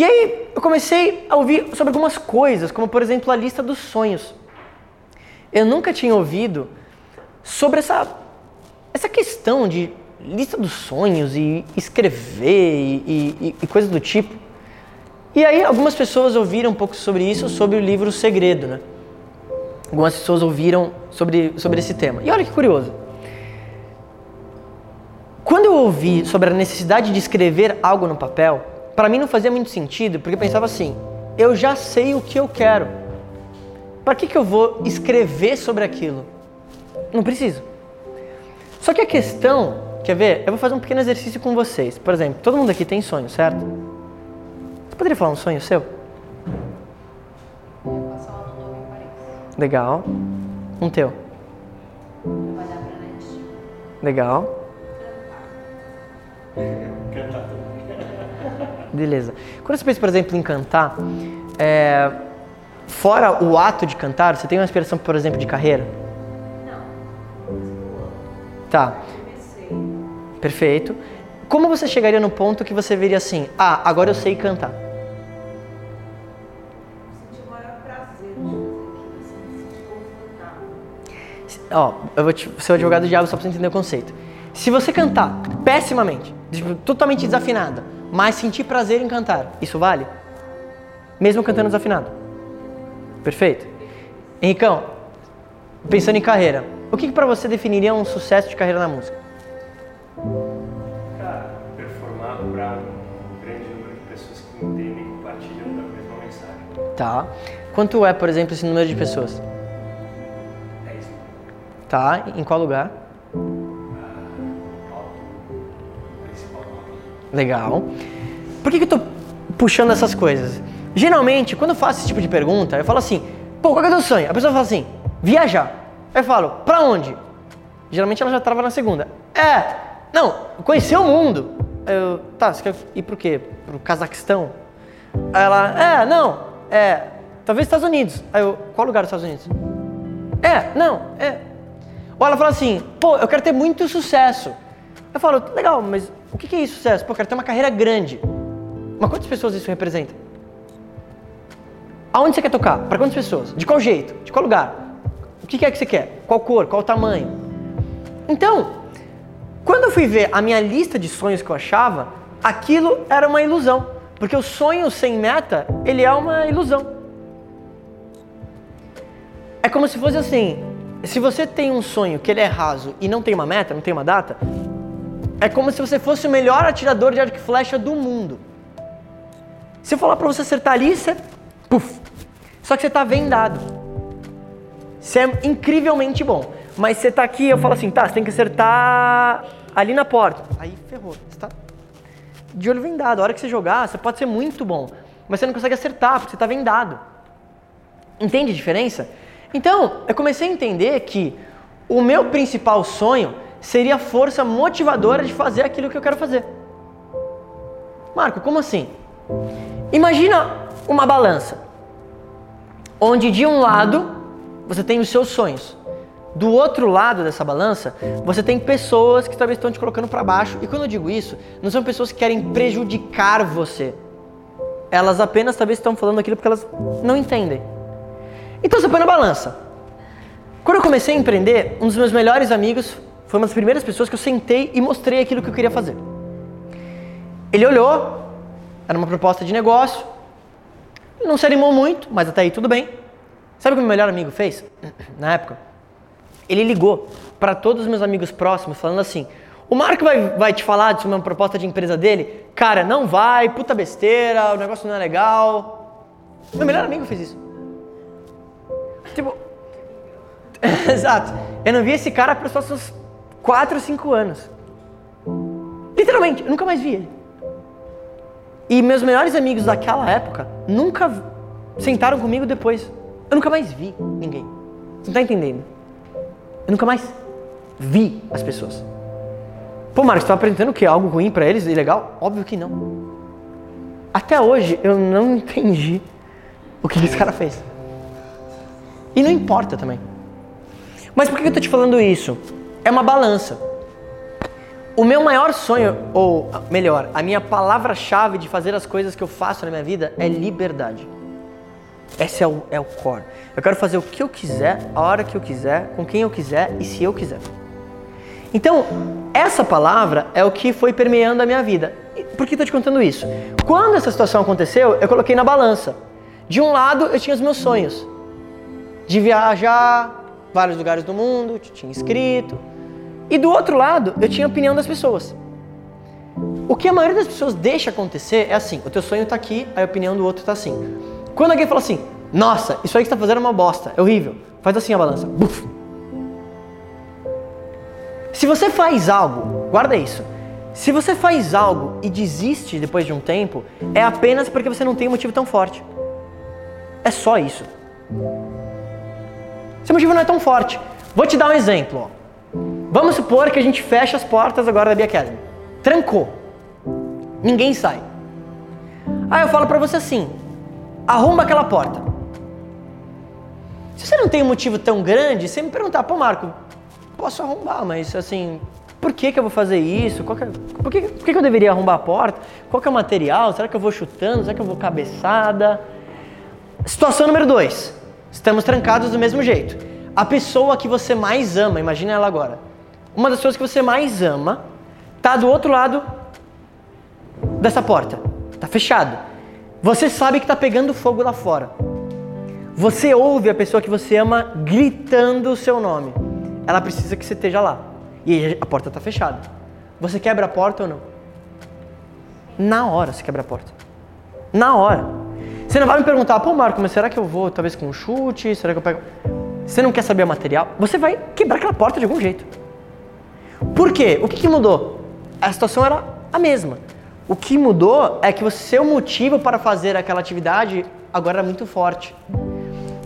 E aí eu comecei a ouvir sobre algumas coisas, como por exemplo a lista dos sonhos. Eu nunca tinha ouvido sobre essa, essa questão de lista dos sonhos e escrever e, e, e coisas do tipo. E aí algumas pessoas ouviram um pouco sobre isso, sobre o livro Segredo, né? Algumas pessoas ouviram sobre, sobre esse tema. E olha que curioso. Quando eu ouvi sobre a necessidade de escrever algo no papel, para mim não fazia muito sentido, porque eu pensava assim: eu já sei o que eu quero. Para que, que eu vou escrever sobre aquilo? Não preciso. Só que a questão, quer ver? Eu vou fazer um pequeno exercício com vocês. Por exemplo, todo mundo aqui tem sonho, certo? Você poderia falar um sonho seu? Legal. Um teu. Legal. Beleza. Quando você pensa, por exemplo, em cantar, é, fora o ato de cantar, você tem uma inspiração, por exemplo, de carreira? Tá. Perfeito. Como você chegaria no ponto que você veria assim, ah, agora eu sei cantar? Ó, eu vou te, ser o advogado do diabo só pra você entender o conceito. Se você cantar pessimamente, tipo, totalmente desafinada, mas sentir prazer em cantar, isso vale? Mesmo cantando desafinado? Perfeito. Henricão, pensando em carreira, o que, que para você definiria um sucesso de carreira na música? Cara, performar para um grande número de pessoas que entendem e compartilham da mesma mensagem. Tá. Quanto é, por exemplo, esse número de pessoas? 10 mil. Tá. Em qual lugar? Legal. Por que, que eu tô puxando essas coisas? Geralmente, quando eu faço esse tipo de pergunta, eu falo assim, pô, qual que é o teu sonho? A pessoa fala assim, viajar. Eu falo, pra onde? Geralmente ela já trava na segunda. É, não, conhecer o mundo. Eu, tá, você quer ir pro quê? Pro Cazaquistão? Aí ela, é, não, é, talvez Estados Unidos. Aí eu, qual lugar dos Estados Unidos? É, não, é. Ou ela fala assim, pô, eu quero ter muito sucesso. Eu falo, legal, mas o que é isso, sucesso? Pô, eu quero ter uma carreira grande. Mas quantas pessoas isso representa? Aonde você quer tocar? Para quantas pessoas? De qual jeito? De qual lugar? O que é que você quer? Qual cor? Qual tamanho? Então, quando eu fui ver a minha lista de sonhos que eu achava, aquilo era uma ilusão. Porque o sonho sem meta, ele é uma ilusão. É como se fosse assim, se você tem um sonho que ele é raso e não tem uma meta, não tem uma data, é como se você fosse o melhor atirador de arco e flecha do mundo. Se eu falar para você acertar ali, você. Puf! Só que você tá vendado. Você é incrivelmente bom. Mas você tá aqui, eu falo assim, tá, você tem que acertar ali na porta. Aí ferrou. Você tá de olho vendado. A hora que você jogar, você pode ser muito bom. Mas você não consegue acertar, porque você tá vendado. Entende a diferença? Então, eu comecei a entender que o meu principal sonho seria a força motivadora de fazer aquilo que eu quero fazer. Marco, como assim? Imagina uma balança, onde de um lado você tem os seus sonhos, do outro lado dessa balança você tem pessoas que talvez estão te colocando para baixo. E quando eu digo isso, não são pessoas que querem prejudicar você. Elas apenas talvez estão falando aquilo porque elas não entendem. Então você põe na balança. Quando eu comecei a empreender, um dos meus melhores amigos foi uma das primeiras pessoas que eu sentei e mostrei aquilo que eu queria fazer. Ele olhou, era uma proposta de negócio, não se animou muito, mas até aí tudo bem. Sabe o que meu melhor amigo fez na época? Ele ligou para todos os meus amigos próximos, falando assim: o Marco vai, vai te falar sobre uma proposta de empresa dele? Cara, não vai, puta besteira, o negócio não é legal. Meu melhor amigo fez isso. Tipo, exato. Eu não vi esse cara para os próximos 4, 5 anos. Literalmente, eu nunca mais vi ele. E meus melhores amigos daquela época nunca sentaram comigo depois. Eu nunca mais vi ninguém. Você não tá entendendo? Eu nunca mais vi as pessoas. Pô, Marcos, você tá apresentando o quê? Algo ruim para eles? Ilegal? Óbvio que não. Até hoje eu não entendi o que esse cara fez. E não importa também. Mas por que eu tô te falando isso? É uma balança. O meu maior sonho, ou melhor, a minha palavra-chave de fazer as coisas que eu faço na minha vida é liberdade. Esse é o, é o core. Eu quero fazer o que eu quiser, a hora que eu quiser, com quem eu quiser e se eu quiser. Então, essa palavra é o que foi permeando a minha vida. Por que estou te contando isso? Quando essa situação aconteceu, eu coloquei na balança. De um lado, eu tinha os meus sonhos de viajar vários lugares do mundo, tinha escrito. E do outro lado, eu tinha a opinião das pessoas. O que a maioria das pessoas deixa acontecer é assim: o teu sonho está aqui, a opinião do outro está assim. Quando alguém fala assim, nossa, isso aí que você está fazendo é uma bosta, é horrível, faz assim a balança. Buf. Se você faz algo, guarda isso. Se você faz algo e desiste depois de um tempo, é apenas porque você não tem um motivo tão forte. É só isso. Seu motivo não é tão forte. Vou te dar um exemplo. Ó. Vamos supor que a gente fecha as portas agora da Bia Academy. Trancou. Ninguém sai. Aí eu falo para você assim: arruma aquela porta. Se você não tem um motivo tão grande, você me perguntar, pô, Marco, posso arrombar, mas assim, por que, que eu vou fazer isso? Que, por, que, por que, que eu deveria arrombar a porta? Qual que é o material? Será que eu vou chutando? Será que eu vou cabeçada? Situação número dois. Estamos trancados do mesmo jeito. A pessoa que você mais ama, imagina ela agora. Uma das pessoas que você mais ama está do outro lado dessa porta. Está fechado. Você sabe que está pegando fogo lá fora. Você ouve a pessoa que você ama gritando o seu nome. Ela precisa que você esteja lá. E a porta está fechada. Você quebra a porta ou não? Na hora você quebra a porta. Na hora. Você não vai me perguntar, pô Marco, mas será que eu vou talvez com um chute? Será que eu pego. Você não quer saber o material? Você vai quebrar aquela porta de algum jeito. Por quê? O que, que mudou? A situação era a mesma. O que mudou é que o seu motivo para fazer aquela atividade agora era muito forte.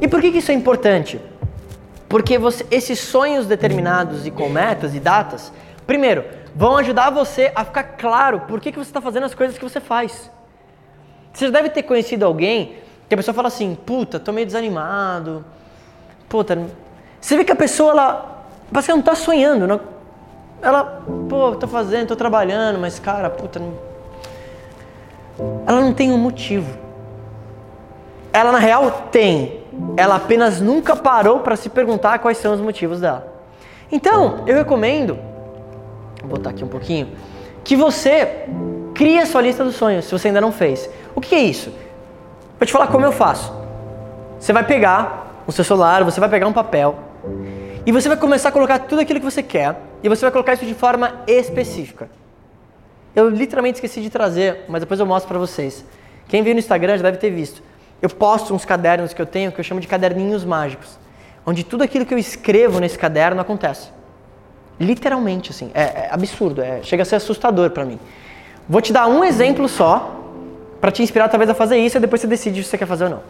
E por que, que isso é importante? Porque você, esses sonhos determinados e com metas e datas, primeiro, vão ajudar você a ficar claro por que, que você está fazendo as coisas que você faz. Você já deve ter conhecido alguém que a pessoa fala assim, puta, tô meio desanimado. Puta, você vê que a pessoa, ela, você não tá sonhando, não, ela, pô, tô fazendo, tô trabalhando, mas cara, puta, não, ela não tem um motivo. Ela na real tem, ela apenas nunca parou para se perguntar quais são os motivos dela. Então, eu recomendo, vou botar aqui um pouquinho, que você crie a sua lista dos sonhos, se você ainda não fez. O que é isso? Vou te falar como eu faço. Você vai pegar o seu celular, você vai pegar um papel e você vai começar a colocar tudo aquilo que você quer e você vai colocar isso de forma específica. Eu literalmente esqueci de trazer, mas depois eu mostro para vocês. Quem viu no Instagram já deve ter visto. Eu posto uns cadernos que eu tenho que eu chamo de caderninhos mágicos, onde tudo aquilo que eu escrevo nesse caderno acontece. Literalmente, assim, é, é absurdo, é, chega a ser assustador para mim. Vou te dar um exemplo só para te inspirar talvez a fazer isso e depois você decide se você quer fazer ou não.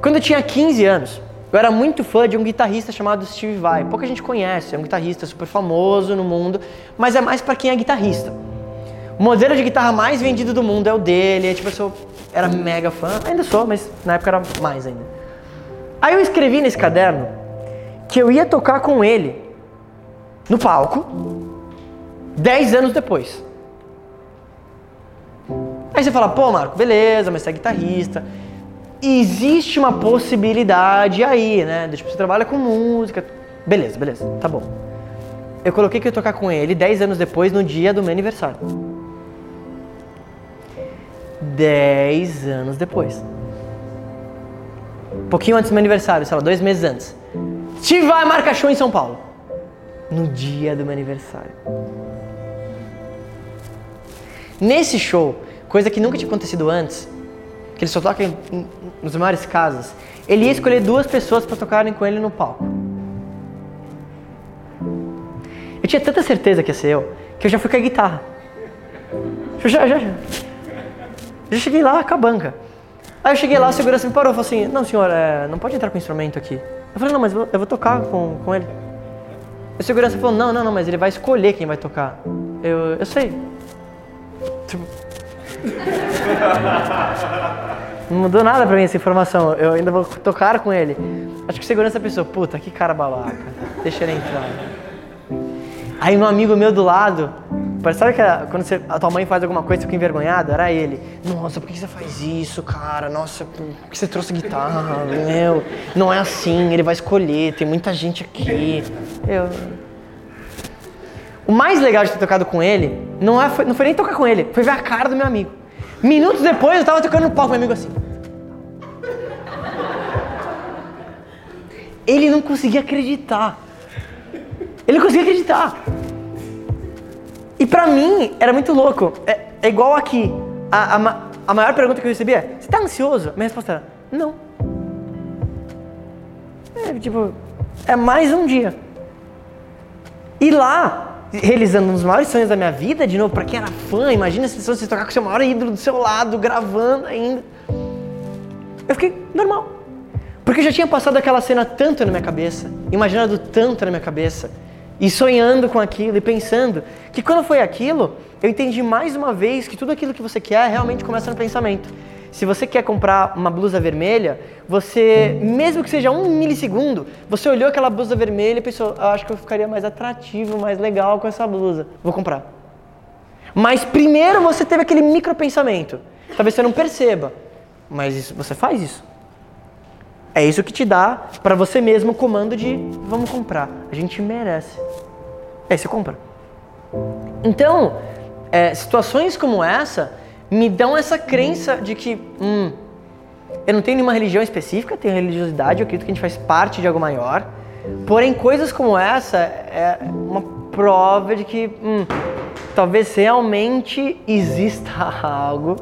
Quando eu tinha 15 anos, eu era muito fã de um guitarrista chamado Steve Vai. Pouca gente conhece, é um guitarrista super famoso no mundo, mas é mais para quem é guitarrista. O modelo de guitarra mais vendido do mundo é o dele, é, tipo, eu era mega fã, ainda sou, mas na época era mais ainda. Aí eu escrevi nesse caderno que eu ia tocar com ele no palco 10 anos depois. Aí você fala, pô, Marco, beleza, mas você é guitarrista. Existe uma possibilidade aí, né? Tipo, você trabalha com música. Beleza, beleza, tá bom. Eu coloquei que eu ia tocar com ele 10 anos depois, no dia do meu aniversário. 10 anos depois. Pouquinho antes do meu aniversário, sei lá, dois meses antes. Steve vai marcar show em São Paulo. No dia do meu aniversário. Nesse show, coisa que nunca tinha acontecido antes, que ele só toca em, em, nos maiores casas, ele ia escolher duas pessoas para tocarem com ele no palco. Eu tinha tanta certeza que ia ser eu, que eu já fui com a guitarra. Eu já, já, já. Já cheguei lá com a banca. Aí eu cheguei lá, a segurança me parou e falou assim: Não, senhor, é, não pode entrar com instrumento aqui. Eu falei: Não, mas eu vou tocar com, com ele. A segurança falou: Não, não, não, mas ele vai escolher quem vai tocar. Eu, eu sei. Tipo, não mudou nada pra mim essa informação. Eu ainda vou tocar com ele. Acho que segurança pensou, puta, que cara babaca. Deixa ele entrar. Aí meu amigo meu do lado, sabe que quando você, a tua mãe faz alguma coisa e fica envergonhado? Era ele. Nossa, por que você faz isso, cara? Nossa, por que você trouxe guitarra? Meu, não é assim, ele vai escolher, tem muita gente aqui. Eu... O mais legal de ter tocado com ele não, é, não foi nem tocar com ele, foi ver a cara do meu amigo. Minutos depois eu tava tocando no palco, meu amigo assim. Ele não conseguia acreditar. Ele não conseguia acreditar. E pra mim era muito louco. É, é igual aqui. A, a, a, maior pergunta que eu recebi é: Você tá ansioso? Minha resposta era: Não. É tipo, é mais um dia. E lá, realizando um dos maiores sonhos da minha vida, de novo, pra quem era fã, imagina se você tocar com o seu maior ídolo do seu lado, gravando ainda. Eu fiquei normal. Porque eu já tinha passado aquela cena tanto na minha cabeça, imaginado tanto na minha cabeça, e sonhando com aquilo e pensando que quando foi aquilo, eu entendi mais uma vez que tudo aquilo que você quer realmente começa no pensamento. Se você quer comprar uma blusa vermelha, você, mesmo que seja um milissegundo, você olhou aquela blusa vermelha e pensou, ah, acho que eu ficaria mais atrativo, mais legal com essa blusa, vou comprar. Mas primeiro você teve aquele micro pensamento. Talvez você não perceba, mas isso, você faz isso. É isso que te dá para você mesmo o comando de vamos comprar. A gente merece. Aí você compra. Então, é, situações como essa me dão essa crença de que, hum, eu não tenho nenhuma religião específica, tenho religiosidade, eu acredito que a gente faz parte de algo maior. Porém, coisas como essa é uma prova de que, hum, talvez realmente exista algo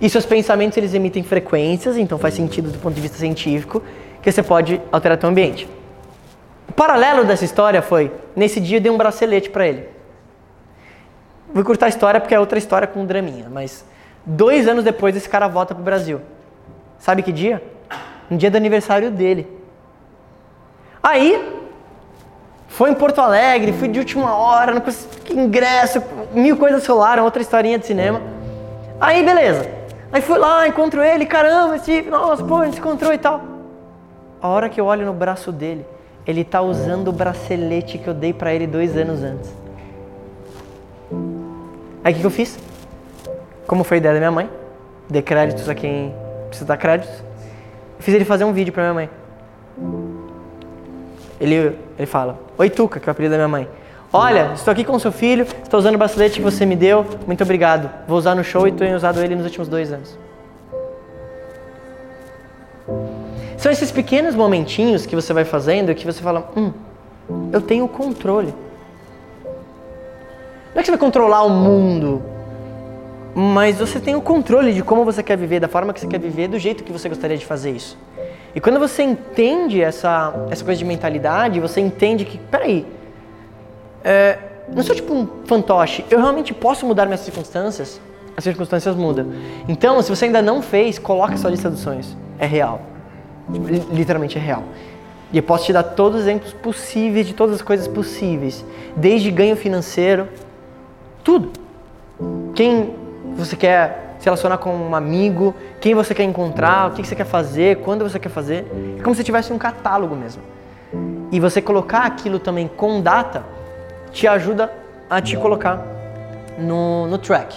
e seus pensamentos eles emitem frequências, então faz sentido do ponto de vista científico que você pode alterar seu ambiente. O paralelo dessa história foi, nesse dia eu dei um bracelete para ele. Vou curtar a história porque é outra história com um draminha, mas dois anos depois esse cara volta pro Brasil. Sabe que dia? No dia do aniversário dele. Aí, foi em Porto Alegre, fui de última hora, não consegui ingresso, mil coisas rolaram, outra historinha de cinema. Aí, beleza. Aí fui lá, encontro ele, caramba, Steve, nossa, pô, a gente se encontrou e tal. A hora que eu olho no braço dele, ele tá usando o bracelete que eu dei para ele dois anos antes. Aí o que, que eu fiz? Como foi a ideia da minha mãe, dei créditos a quem precisa dar créditos, fiz ele fazer um vídeo pra minha mãe. Ele, ele fala, Oi Tuca, que é o apelido da minha mãe. Olha, estou aqui com seu filho, estou usando o bracelete que você me deu, muito obrigado. Vou usar no show e tenho usado ele nos últimos dois anos. São esses pequenos momentinhos que você vai fazendo que você fala, hum, eu tenho controle. Não é que você vai controlar o mundo, mas você tem o controle de como você quer viver, da forma que você quer viver, do jeito que você gostaria de fazer isso. E quando você entende essa, essa coisa de mentalidade, você entende que, peraí, é, não sou tipo um fantoche, eu realmente posso mudar minhas circunstâncias, as circunstâncias mudam. Então, se você ainda não fez, coloque sua lista dos sonhos. É real. Literalmente é real. E eu posso te dar todos os exemplos possíveis de todas as coisas possíveis, desde ganho financeiro, tudo. Quem você quer se relacionar com um amigo, quem você quer encontrar, o que você quer fazer, quando você quer fazer. É como se tivesse um catálogo mesmo. E você colocar aquilo também com data te ajuda a te colocar no, no track.